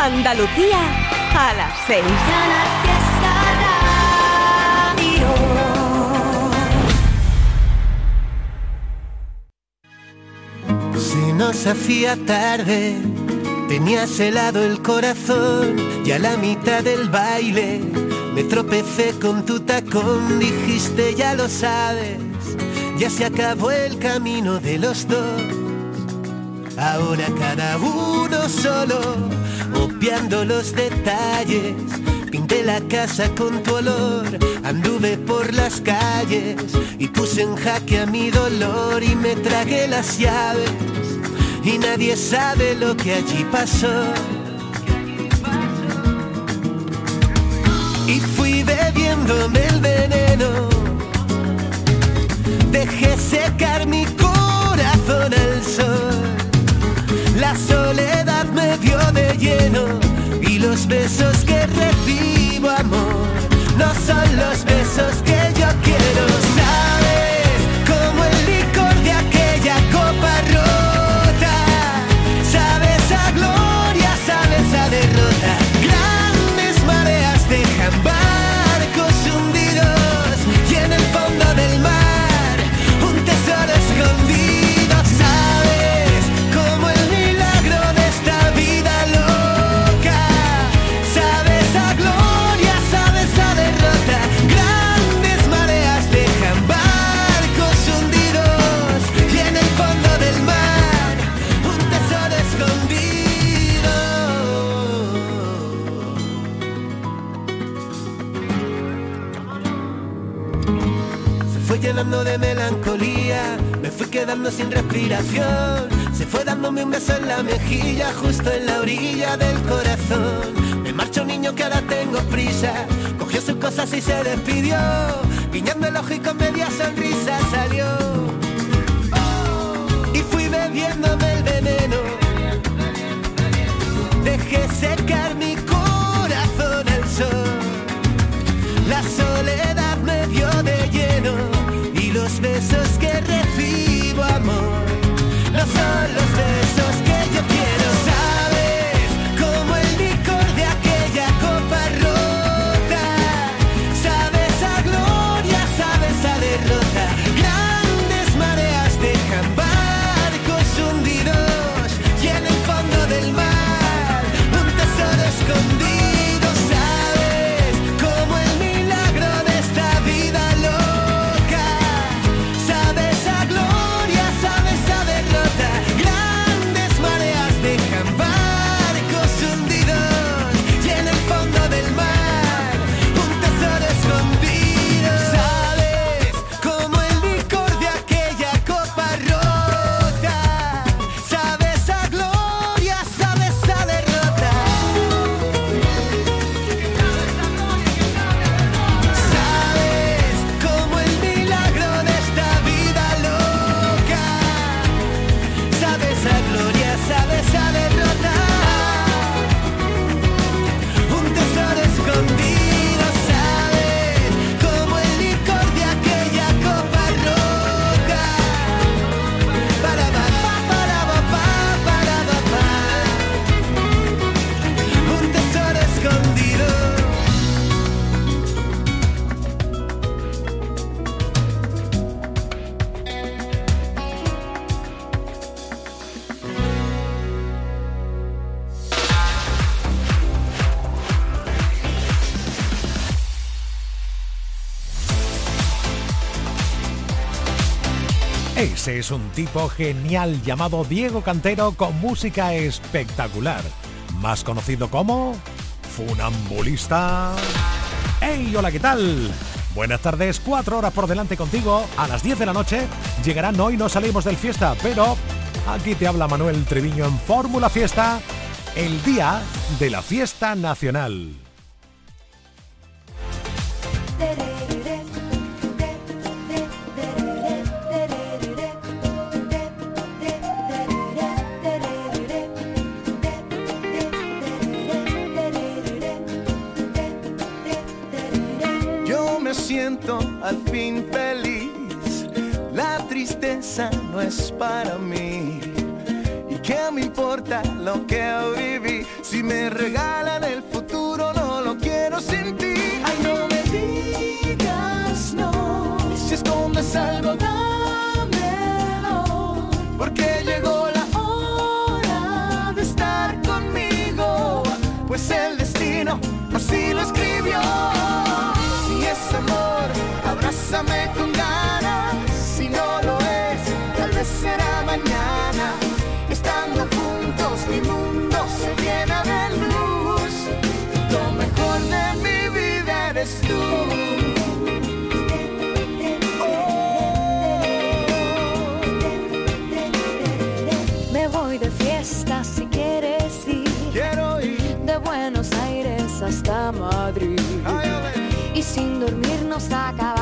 Andalucía a las 6. Si nos hacía tarde, tenías helado el corazón y a la mitad del baile me tropecé con tu tacón, dijiste ya lo sabes, ya se acabó el camino de los dos. Ahora cada uno solo, obviando los detalles. Pinté la casa con tu olor, anduve por las calles y puse en jaque a mi dolor y me tragué las llaves. Y nadie sabe lo que allí pasó. y fui bebiéndome el veneno. Dejé secar mi corazón al sol. La soledad me dio de lleno y los besos que recibo amor no son los besos que yo quiero. Llenando de melancolía, me fui quedando sin respiración. Se fue dándome un beso en la mejilla, justo en la orilla del corazón. Me marchó un niño que ahora tengo prisa, cogió sus cosas y se despidió. Guiñando el ojo y con media sonrisa salió. Y fui bebiéndome el veneno. Dejé secar mi corazón al sol. La soledad los besos Es un tipo genial llamado Diego Cantero con música espectacular, más conocido como Funambulista. ¡Hey! Hola, ¿qué tal? Buenas tardes, cuatro horas por delante contigo. A las 10 de la noche llegarán hoy, no salimos del fiesta, pero aquí te habla Manuel Treviño en Fórmula Fiesta, el día de la fiesta nacional. siento al fin feliz. La tristeza no es para mí. ¿Y qué me importa lo que viví? Si me regalan el futuro, no lo quiero sin ti. Ay, no me digas no. Si escondes algo, dámelo. Porque llegó la hora de estar conmigo. Pues el destino así lo escribió. Bésame con ganas, si no lo es, tal vez será mañana. Estando juntos, mi mundo se llena de luz. Lo mejor de mi vida eres tú. Me voy de fiesta si quieres ir. De Buenos Aires hasta Madrid. Y sin dormir nos acabamos.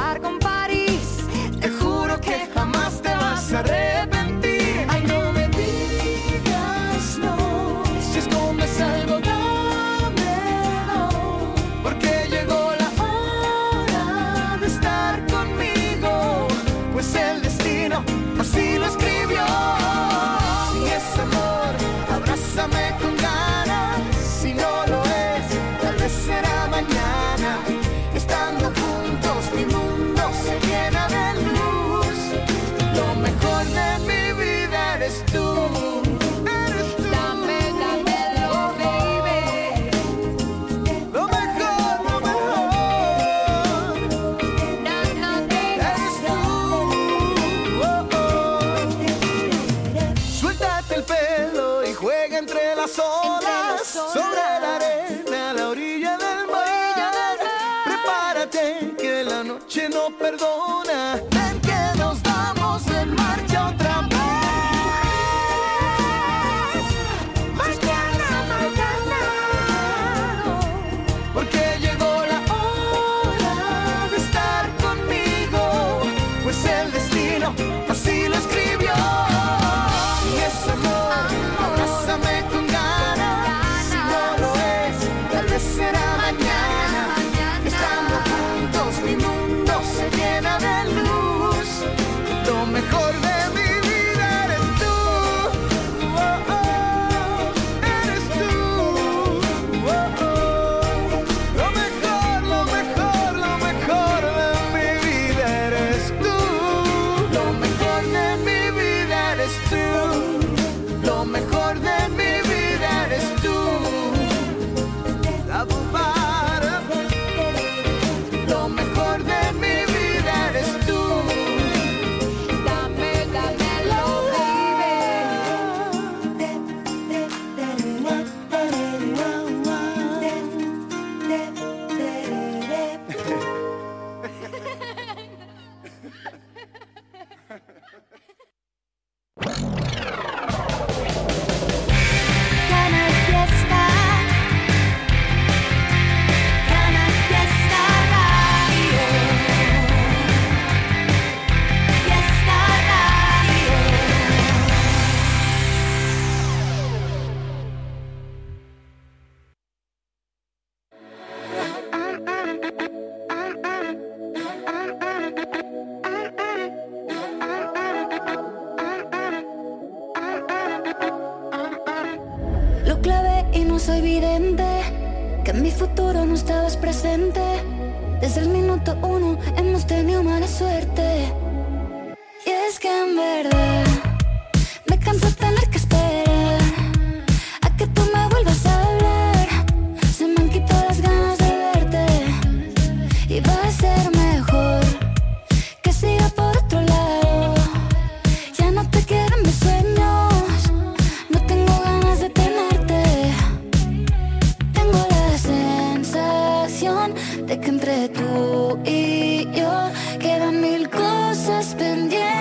entre tú y yo. Quedan mil cosas pendientes.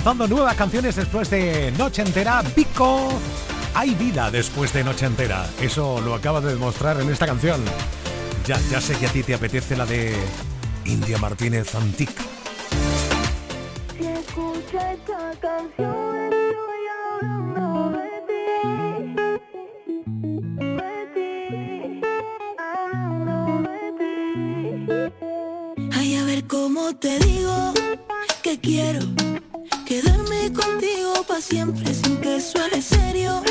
lanzando nuevas canciones después de Noche Entera. Vico, hay vida después de Noche Entera. Eso lo acaba de demostrar en esta canción. Ya, ya sé que a ti te apetece la de India Martínez Antic. Si escucha esta canción, estoy hablando de a ver cómo te digo que quiero siempre sin que suene serio.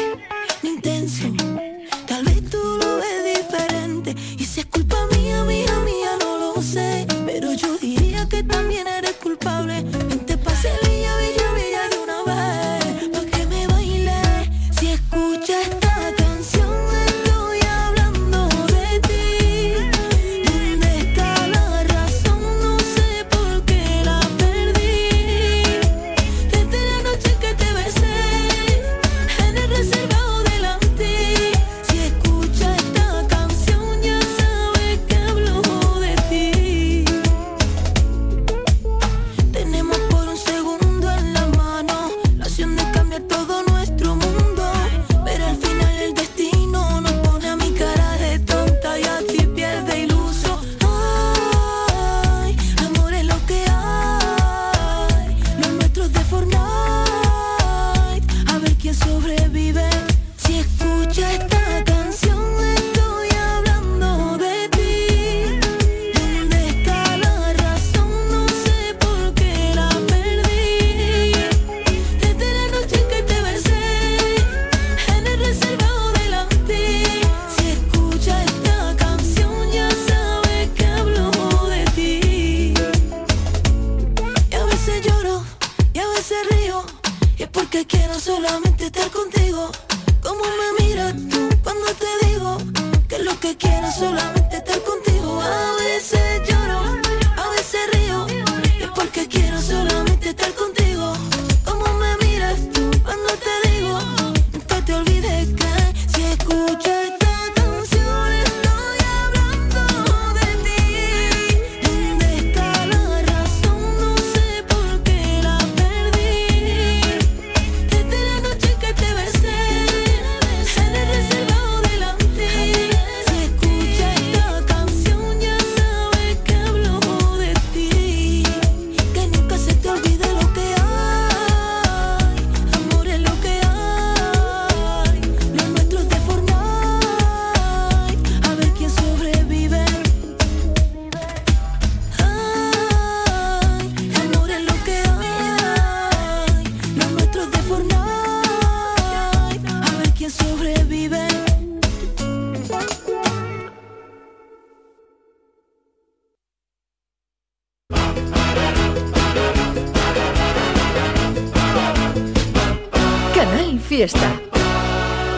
Fiesta,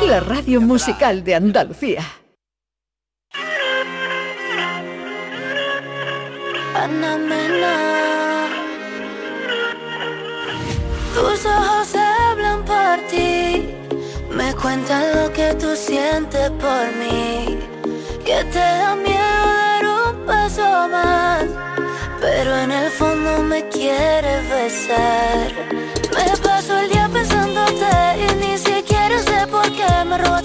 la radio musical de Andalucía. Tus ojos hablan por ti, me cuentan lo que tú sientes por mí, que te da miedo dar un paso más, pero en el fondo me quieres besar. Me paso el pensándote y ni siquiera sé por qué me rodeas.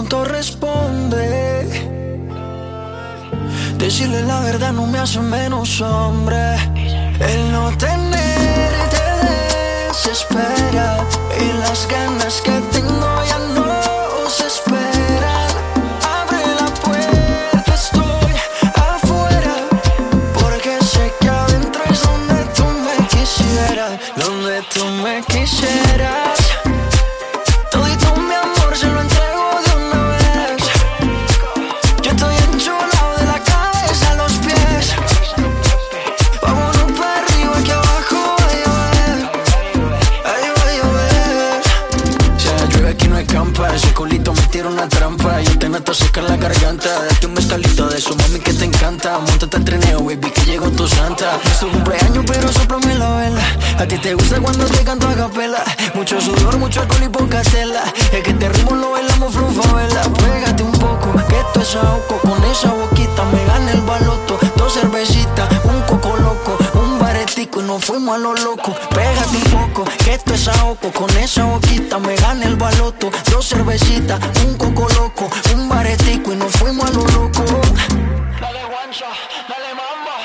Pronto responde? Decirle la verdad no me hace menos hombre. El no tenerte desespera y las ganas que tengo encanta. Montate al trineo, baby, que llegó tu santa. Es tu cumpleaños, pero soplame la vela. A ti te gusta cuando te canto a capela. Mucho sudor, mucho alcohol y poca tela. Es que este ritmo lo bailamos vela. Pégate un poco, que esto es ahogo. Con esa boquita me gana el baloto. Dos cervecitas, un coco loco, un baretico y nos fuimos a lo loco. Pégate un poco, que esto es ahogo. Con esa boquita me gana el baloto. Dos cervecitas, un coco loco, un baretico y nos fuimos a lo loco. Dale guancha, dale mamba.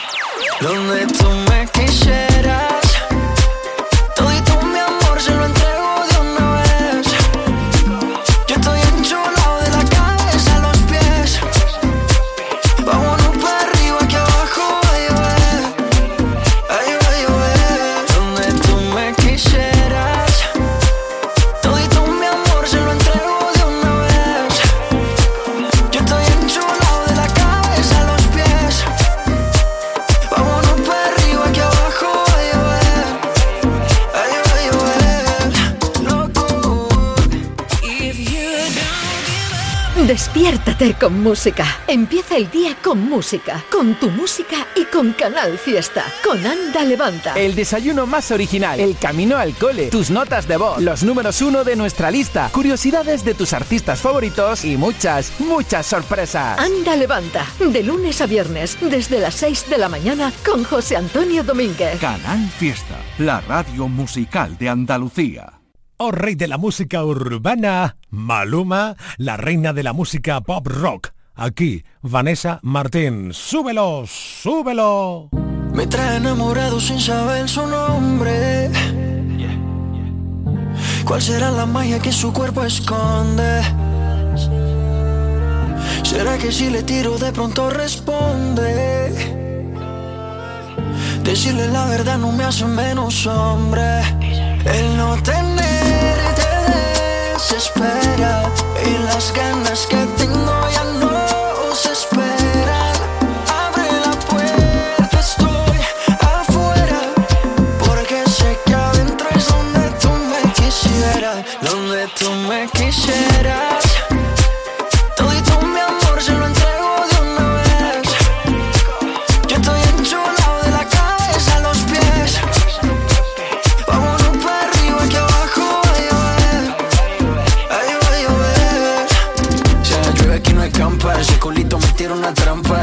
Donde tú me Despiértate con música. Empieza el día con música, con tu música y con Canal Fiesta, con Anda Levanta. El desayuno más original, el camino al cole, tus notas de voz, los números uno de nuestra lista, curiosidades de tus artistas favoritos y muchas, muchas sorpresas. Anda Levanta, de lunes a viernes, desde las 6 de la mañana, con José Antonio Domínguez. Canal Fiesta, la radio musical de Andalucía. Oh rey de la música urbana, Maluma, la reina de la música pop rock. Aquí, Vanessa Martín. Súbelo, súbelo. Me trae enamorado sin saber su nombre. ¿Cuál será la magia que su cuerpo esconde? ¿Será que si le tiro de pronto responde? Decirle la verdad no me hace menos hombre. El no tenerte desespera y las ganas que tengo ya no se esperan. Abre la puerta, estoy afuera, porque sé que adentro es donde tú me quisieras, donde tú me quisieras.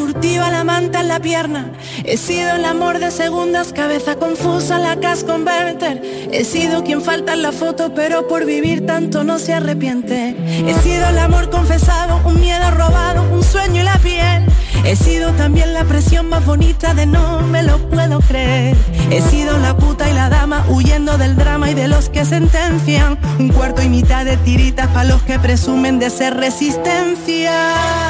furtiva, la manta en la pierna. He sido el amor de segundas, cabeza confusa, la cash converter. He sido quien falta en la foto, pero por vivir tanto no se arrepiente. He sido el amor confesado, un miedo robado, un sueño y la piel. He sido también la presión más bonita de no me lo puedo creer. He sido la puta y la dama huyendo del drama y de los que sentencian. Un cuarto y mitad de tiritas para los que presumen de ser resistencia.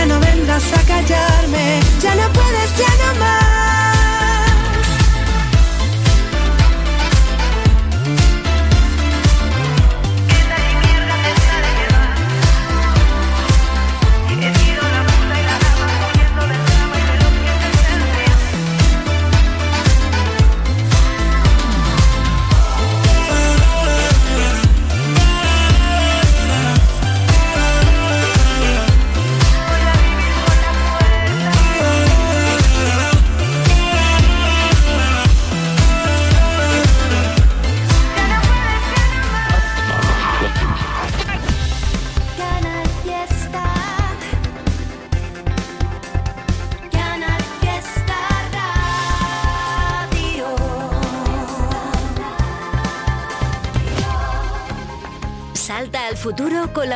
ya no vendrás a callarme, ya no puedes, ya no más.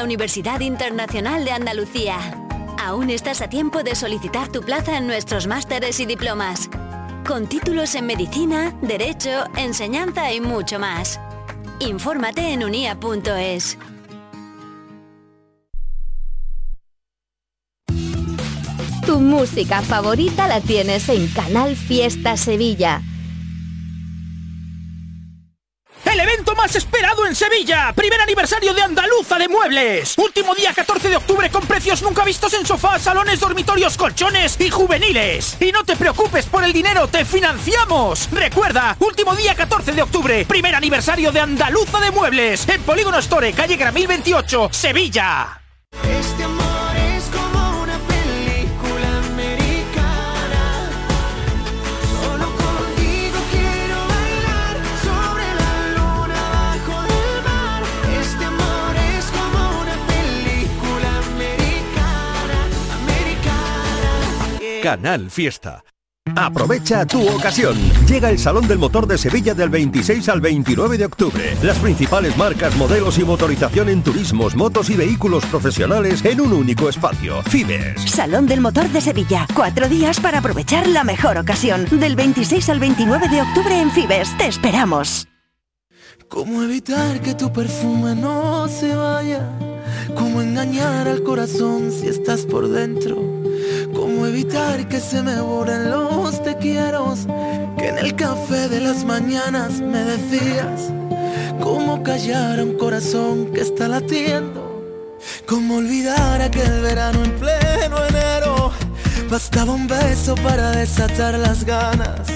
Universidad Internacional de Andalucía. Aún estás a tiempo de solicitar tu plaza en nuestros másteres y diplomas. Con títulos en medicina, derecho, enseñanza y mucho más. Infórmate en unia.es. Tu música favorita la tienes en Canal Fiesta Sevilla esperado en Sevilla. Primer aniversario de Andaluza de Muebles. Último día 14 de octubre con precios nunca vistos en sofás, salones, dormitorios, colchones y juveniles. Y no te preocupes por el dinero, te financiamos. Recuerda, último día 14 de octubre, primer aniversario de Andaluza de Muebles. En Polígono Store, calle Gramil 28, Sevilla. Este Canal Fiesta. Aprovecha tu ocasión. Llega el Salón del Motor de Sevilla del 26 al 29 de octubre. Las principales marcas, modelos y motorización en turismos, motos y vehículos profesionales en un único espacio. Fibes. Salón del Motor de Sevilla. Cuatro días para aprovechar la mejor ocasión. Del 26 al 29 de octubre en Fibes. Te esperamos. ¿Cómo evitar que tu perfume no se vaya? ¿Cómo engañar al corazón si estás por dentro? ¿Cómo evitar que se me borren los te quiero? Que en el café de las mañanas me decías. ¿Cómo callar a un corazón que está latiendo? ¿Cómo olvidar aquel verano en pleno enero? Bastaba un beso para desatar las ganas.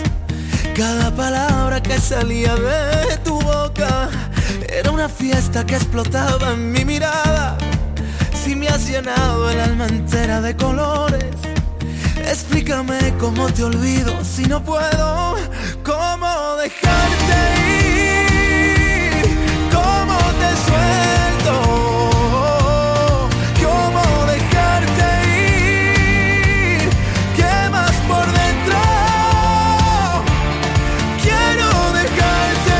Cada palabra que salía de tu boca era una fiesta que explotaba en mi mirada. Si me has llenado el alma entera de colores Explícame cómo te olvido si no puedo, cómo dejarte ir, cómo te suelto, cómo dejarte ir, ¿qué más por dentro? Quiero dejarte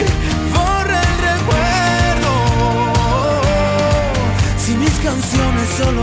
ir, borra el recuerdo. Si mis canciones solo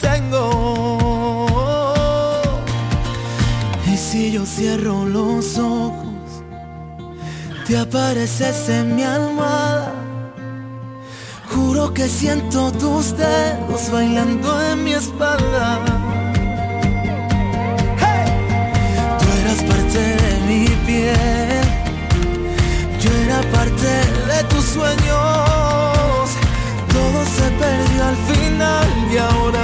Tengo si yo cierro los ojos, te apareces en mi almohada. Juro que siento tus dedos bailando en mi espalda. Tú eras parte de mi piel, yo era parte de tus sueños. Todo se perdió al final y ahora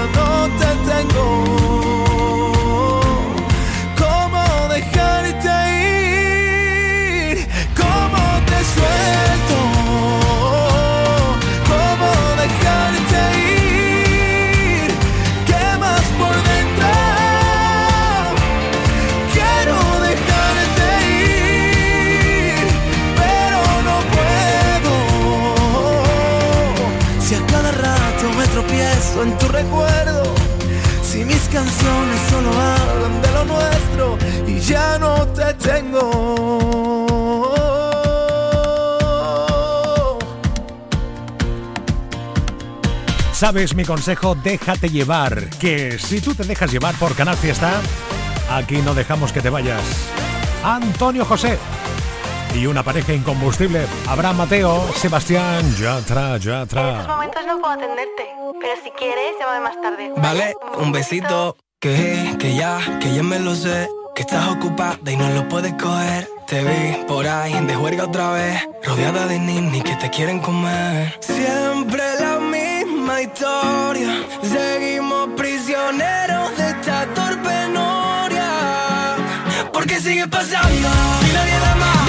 Si mis canciones solo hablan de lo nuestro y ya no te tengo. ¿Sabes mi consejo? Déjate llevar. Que si tú te dejas llevar por Canal Fiesta, aquí no dejamos que te vayas. Antonio José y una pareja incombustible. Abraham Mateo, Sebastián, Yatra, Yatra. En estos momentos no puedo atenderte, pero si quieres, llámame más tarde. Vale, un besito. Que, que ya, que ya me lo sé. Que estás ocupada y no lo puedes coger. Te vi por ahí de juerga otra vez. Rodeada de ninis que te quieren comer. Siempre la misma historia. Seguimos prisioneros de esta torpe noria. Porque sigue pasando. Si nadie da más.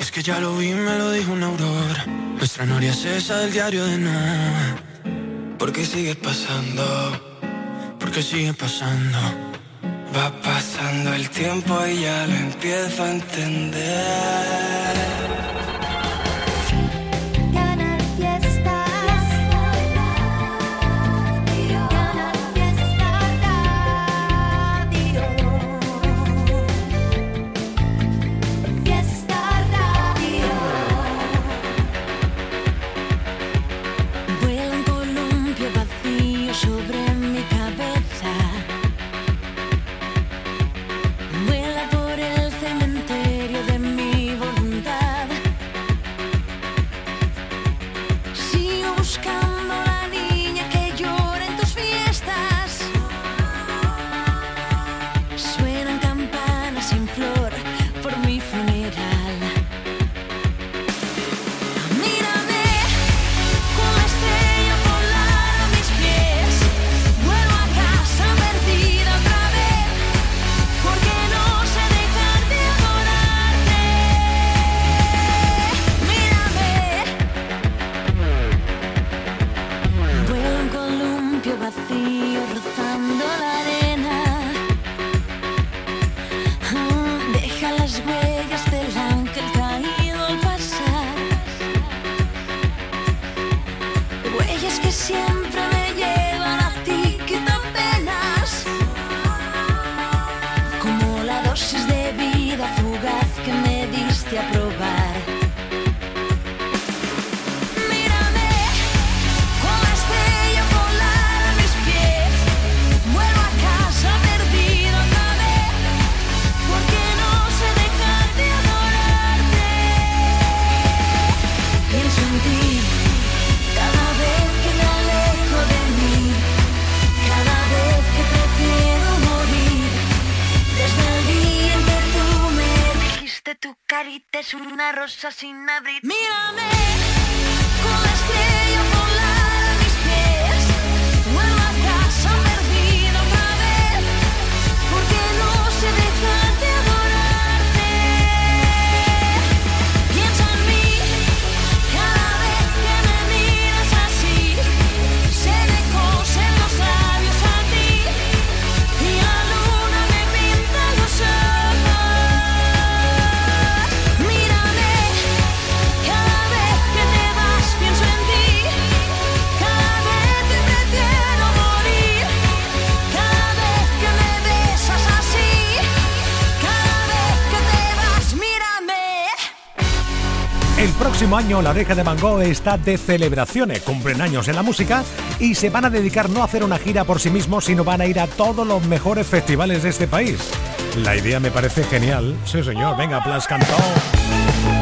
Es que ya lo vi, me lo dijo una aurora. Nuestra noria es esa del diario de nada. Porque sigue pasando, porque sigue pasando. Va pasando el tiempo y ya lo empiezo a entender. año La Oreja de Van Gogh está de celebraciones, cumplen años en la música y se van a dedicar no a hacer una gira por sí mismos, sino van a ir a todos los mejores festivales de este país. La idea me parece genial. Sí, señor, venga, Plas Cantón.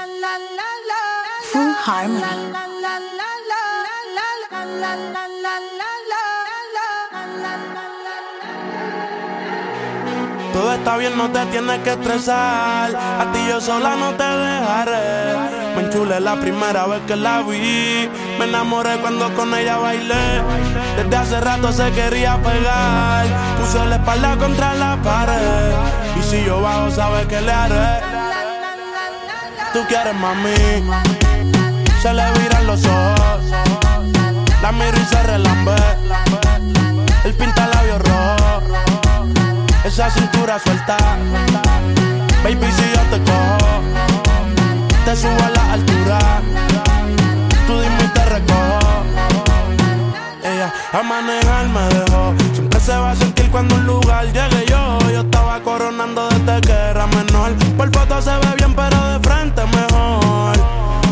Full Harmony. Todo está bien, no te tienes que estresar. A ti yo sola no te dejaré. Me enchulé la primera vez que la vi. Me enamoré cuando con ella bailé. Desde hace rato se quería pegar. Puso la espalda contra la pared. Y si yo bajo, sabes que le haré. Tú quieres mami. Se le viran los ojos. La miro y se relambe. El pinta labios rojo. Esa cintura suelta. Baby, si yo te cojo, te subo a la altura. Tú dime y te recojo. Ella a manejar me dejó. Siempre se va a sentir cuando un lugar llegue yo. Yo estaba coronando desde que era menor. Por foto se ve bien, pero de frente mejor.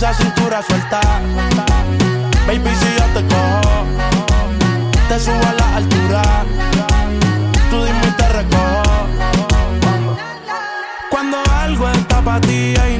Esa cintura suelta. Baby, si yo te cojo, te subo a la altura. Tú dime y te recojo. Cuando algo está para ti bebé,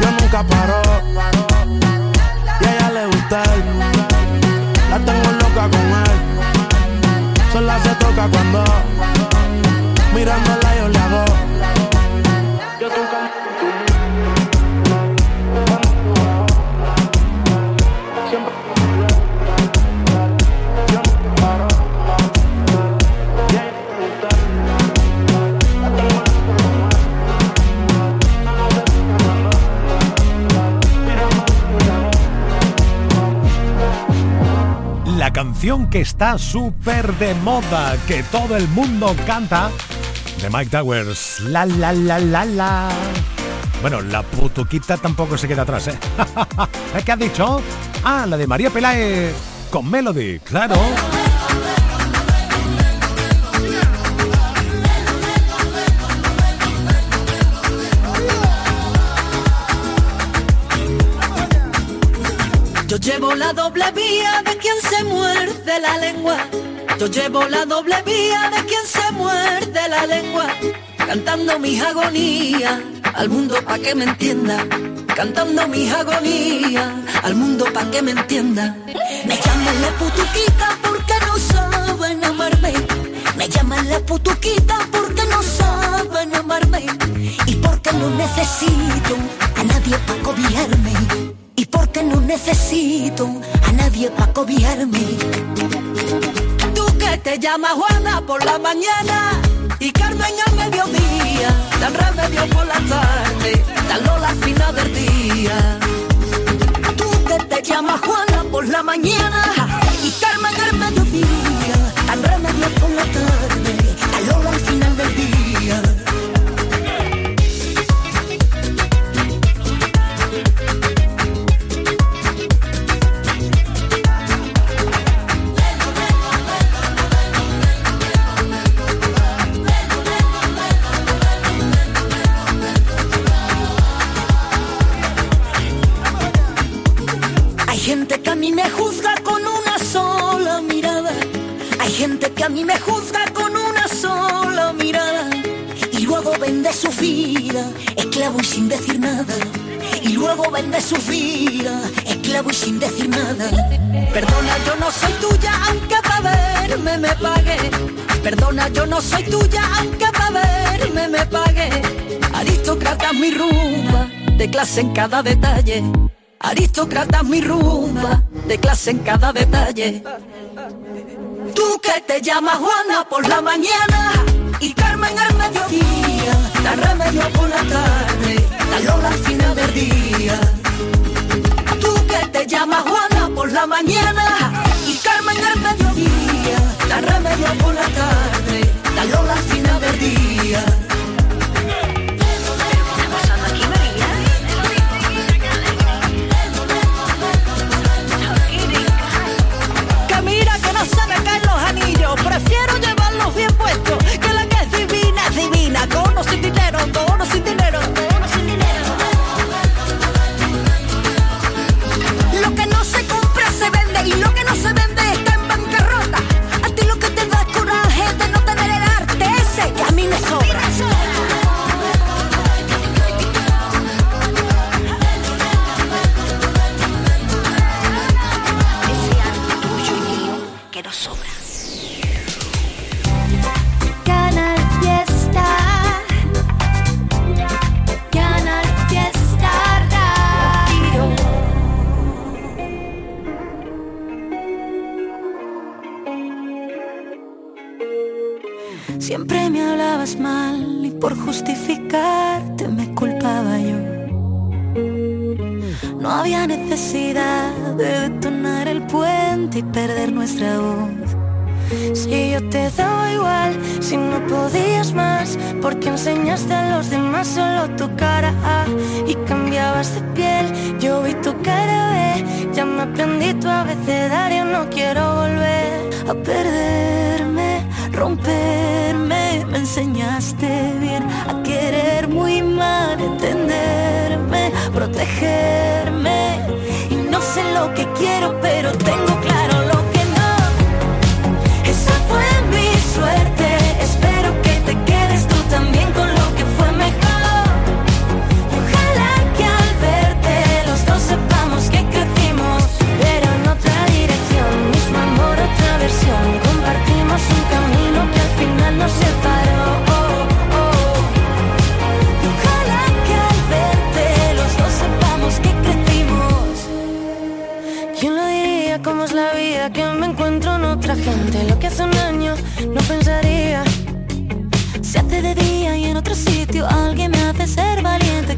Yo nunca paro. Y a ella le gusta él. La tengo loca con él. Sola se toca cuando que está súper de moda, que todo el mundo canta, de Mike Towers. La la la la la. Bueno, la putuquita tampoco se queda atrás, ¿eh? ¿Qué has dicho? Ah, la de María Pelae con Melody, claro. Llevo la doble vía de quien se muerde la lengua. Yo llevo la doble vía de quien se muerde la lengua. Cantando mis agonías al mundo pa' que me entienda. Cantando mis agonías al mundo pa' que me entienda. Me llaman la putuquita porque no saben amarme. Me llaman la putuquita porque no saben amarme. Y porque no necesito a nadie pa' cobijarme. Porque no necesito a nadie pa' cobijarme. Tú que te llamas Juana por la mañana y Carmen al mediodía, dan remedio por la tarde, dan Lola al final del día. Tú que te llamas Juana por la mañana y Carmen al mediodía, dan remedio por la tarde, que a mí me juzga con una sola mirada. Y luego vende su vida, esclavo y sin decir nada. Y luego vende su vida, esclavo y sin decir nada. Perdona, yo no soy tuya, aunque para verme me pague. Perdona, yo no soy tuya, aunque para verme me pague. Aristócrata mi rumba, de clase en cada detalle. Aristócrata mi rumba, de clase en cada detalle. Tú que te llamas Juana por la mañana y Carmen al mediodía, la remedio por la tarde, la Lola al final del día. Tú que te llamas Juana por la mañana y Carmen al mediodía, la remedio por la tarde, la Lola al final del día. Justificarte me culpaba yo. No había necesidad de detonar el puente y perder nuestra voz. Si yo te daba igual, si no podías más, porque enseñaste a los demás solo tu cara y cambiabas de piel. Yo vi tu cara B, ya me aprendí tu abecedario, no quiero volver a perderme, romperme. Me enseñaste bien a querer muy mal, entenderme, protegerme. Y no sé lo que quiero, pero tengo alguien me hace ser valiente.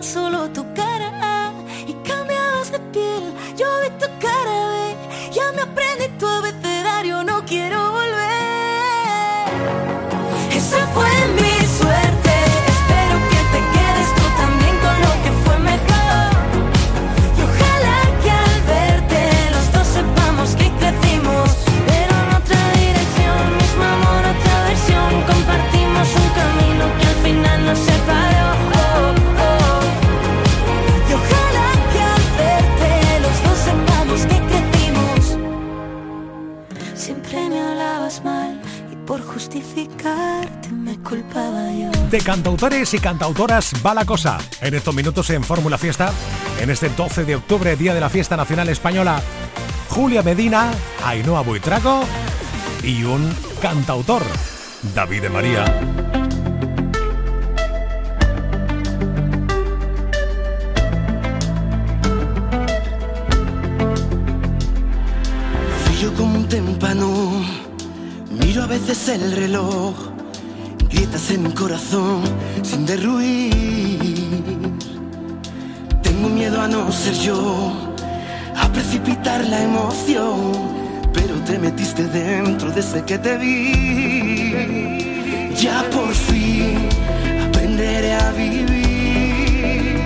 Solo tu cara De cantautores y cantautoras va la cosa. En estos minutos en Fórmula Fiesta, en este 12 de octubre, día de la fiesta nacional española, Julia Medina, Ainhoa Buitrago y un cantautor, David de María. Como un témpano, miro a veces el reloj, grietas en un corazón sin derruir. Tengo miedo a no ser yo, a precipitar la emoción, pero te metiste dentro desde que te vi. Ya por fin aprenderé a vivir,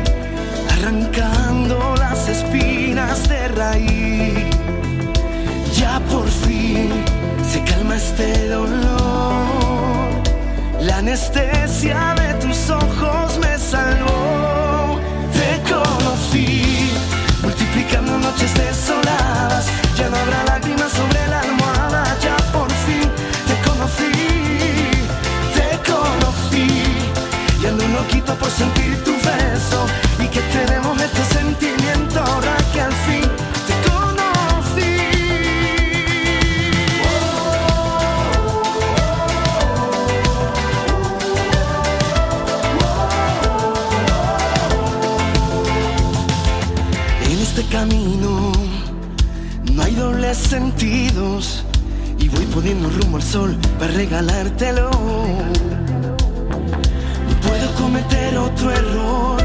arrancando las espinas de raíz. Ya por fin se calma este dolor la anestesia de tus ojos me salvó. Te conocí, multiplicando noches desoladas. Ya no habrá la para regalártelo. No puedo cometer otro error,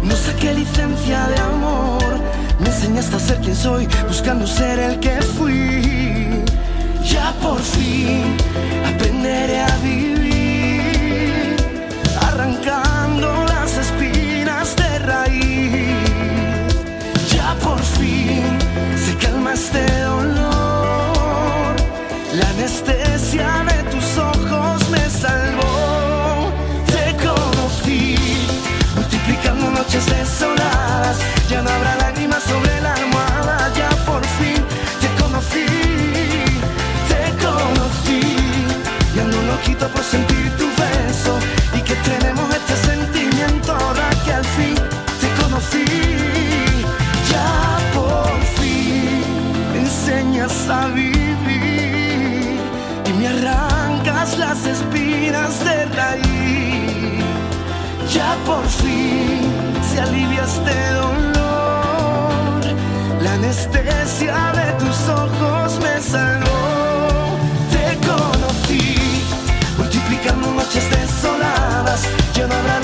no saqué licencia de amor. Me enseñaste a ser quien soy, buscando ser el que fui. Ya por fin aprenderé a vivir sentir tu beso y que tenemos este sentimiento ahora que al fin te conocí. Ya por fin me enseñas a vivir y me arrancas las espinas de raíz. Ya por fin se alivia este dolor, la anestesia de tus ojos me sanó. noches desoladas. Ya no habrá